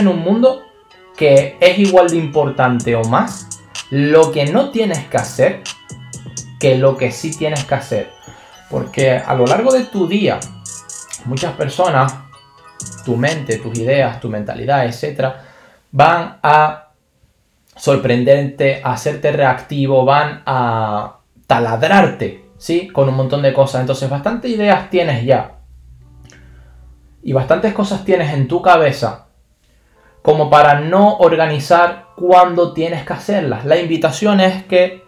en un mundo que es igual de importante o más lo que no tienes que hacer que lo que sí tienes que hacer. Porque a lo largo de tu día, muchas personas, tu mente, tus ideas, tu mentalidad, etcétera, van a sorprenderte, a hacerte reactivo, van a taladrarte, ¿sí? Con un montón de cosas. Entonces, bastantes ideas tienes ya. Y bastantes cosas tienes en tu cabeza como para no organizar cuando tienes que hacerlas. La invitación es que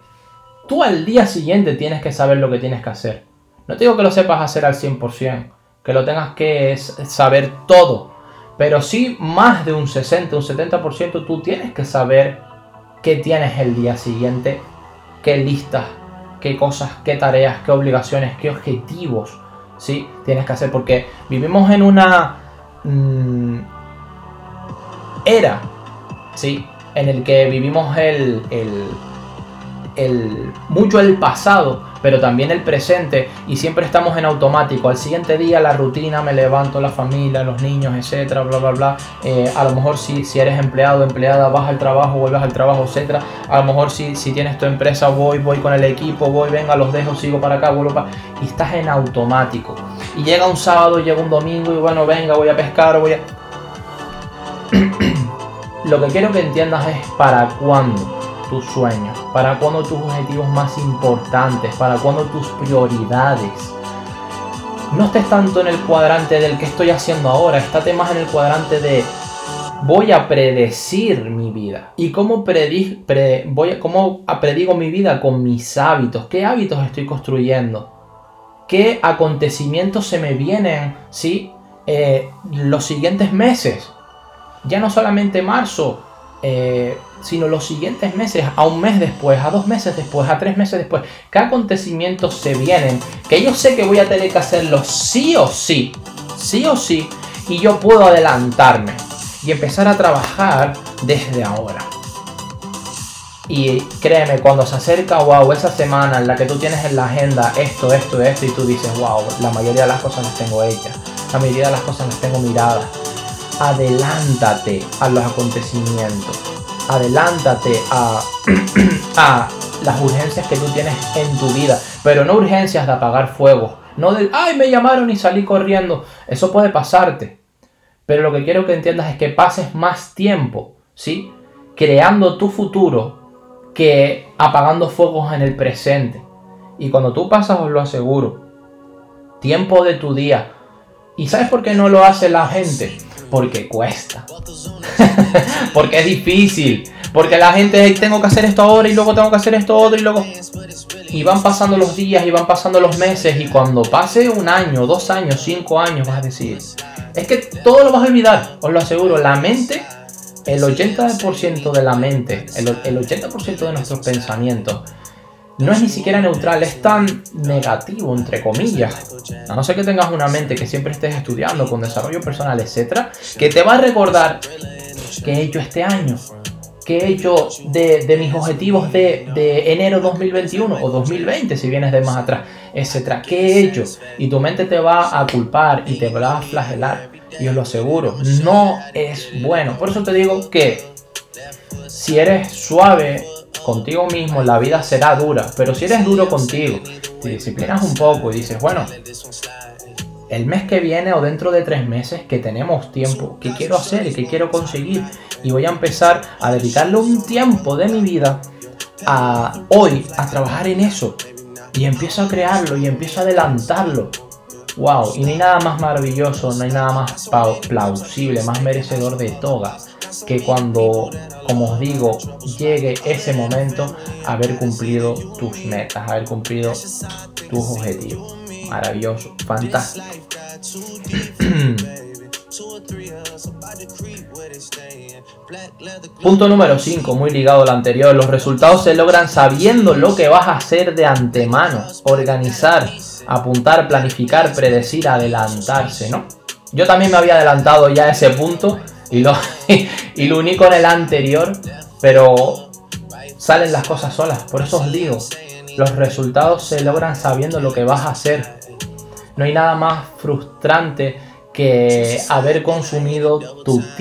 tú al día siguiente tienes que saber lo que tienes que hacer. No te digo que lo sepas hacer al 100%, que lo tengas que saber todo, pero sí más de un 60, un 70% tú tienes que saber qué tienes el día siguiente, qué listas, qué cosas, qué tareas, qué obligaciones, qué objetivos, ¿sí? Tienes que hacer, porque vivimos en una mm, era, ¿sí? En el que vivimos el, el mucho el pasado, pero también el presente y siempre estamos en automático. Al siguiente día la rutina, me levanto, la familia, los niños, etcétera, bla, bla, bla. Eh, a lo mejor si, si eres empleado, empleada, vas al trabajo, vuelves al trabajo, etcétera. A lo mejor si, si tienes tu empresa, voy, voy con el equipo, voy, venga, los dejo, sigo para acá, vuelvo para... Y estás en automático. Y llega un sábado, llega un domingo y bueno, venga, voy a pescar, voy a... Lo que quiero que entiendas es para cuándo tus sueños, para cuando tus objetivos más importantes, para cuando tus prioridades. No estés tanto en el cuadrante del que estoy haciendo ahora, estate más en el cuadrante de voy a predecir mi vida. ¿Y cómo, predi voy cómo predigo mi vida? Con mis hábitos. ¿Qué hábitos estoy construyendo? ¿Qué acontecimientos se me vienen ¿sí? Eh, los siguientes meses? Ya no solamente marzo, eh, sino los siguientes meses, a un mes después, a dos meses después, a tres meses después, qué acontecimientos se vienen, que yo sé que voy a tener que hacerlo sí o sí, sí o sí, y yo puedo adelantarme y empezar a trabajar desde ahora. Y créeme, cuando se acerca, wow, esa semana en la que tú tienes en la agenda esto, esto, esto, y tú dices, wow, la mayoría de las cosas las tengo hechas, la mayoría de las cosas las tengo miradas. Adelántate a los acontecimientos adelántate a, a las urgencias que tú tienes en tu vida, pero no urgencias de apagar fuego, no de, ay, me llamaron y salí corriendo, eso puede pasarte, pero lo que quiero que entiendas es que pases más tiempo, ¿sí? Creando tu futuro que apagando fuegos en el presente. Y cuando tú pasas, os lo aseguro, tiempo de tu día. ¿Y sabes por qué no lo hace la gente? Porque cuesta. porque es difícil. Porque la gente, tengo que hacer esto ahora y luego tengo que hacer esto otro y luego... Y van pasando los días y van pasando los meses y cuando pase un año, dos años, cinco años vas a decir, es que todo lo vas a olvidar, os lo aseguro, la mente, el 80% de la mente, el, el 80% de nuestros pensamientos no es ni siquiera neutral, es tan negativo, entre comillas. A no ser que tengas una mente que siempre estés estudiando con desarrollo personal, etcétera, que te va a recordar qué he hecho este año, qué he hecho de, mis objetivos de, de, enero 2021 o 2020, si vienes de más atrás, etcétera, qué he hecho. Y tu mente te va a culpar y te va a flagelar. Y os lo aseguro, no es bueno. Por eso te digo que si eres suave contigo mismo, la vida será dura. Pero si eres duro contigo, te disciplinas un poco y dices, bueno, el mes que viene o dentro de tres meses que tenemos tiempo, ¿qué quiero hacer y qué quiero conseguir? Y voy a empezar a dedicarle un tiempo de mi vida a hoy a trabajar en eso. Y empiezo a crearlo y empiezo a adelantarlo. Wow, y no hay nada más maravilloso, no hay nada más plausible, más merecedor de toga que cuando, como os digo, llegue ese momento, haber cumplido tus metas, haber cumplido tus objetivos. Maravilloso, fantástico. Punto número 5, muy ligado al anterior. Los resultados se logran sabiendo lo que vas a hacer de antemano. Organizar, apuntar, planificar, predecir, adelantarse, ¿no? Yo también me había adelantado ya a ese punto y lo, y lo uní con el anterior, pero salen las cosas solas. Por eso os digo, los resultados se logran sabiendo lo que vas a hacer. No hay nada más frustrante que haber consumido tu tiempo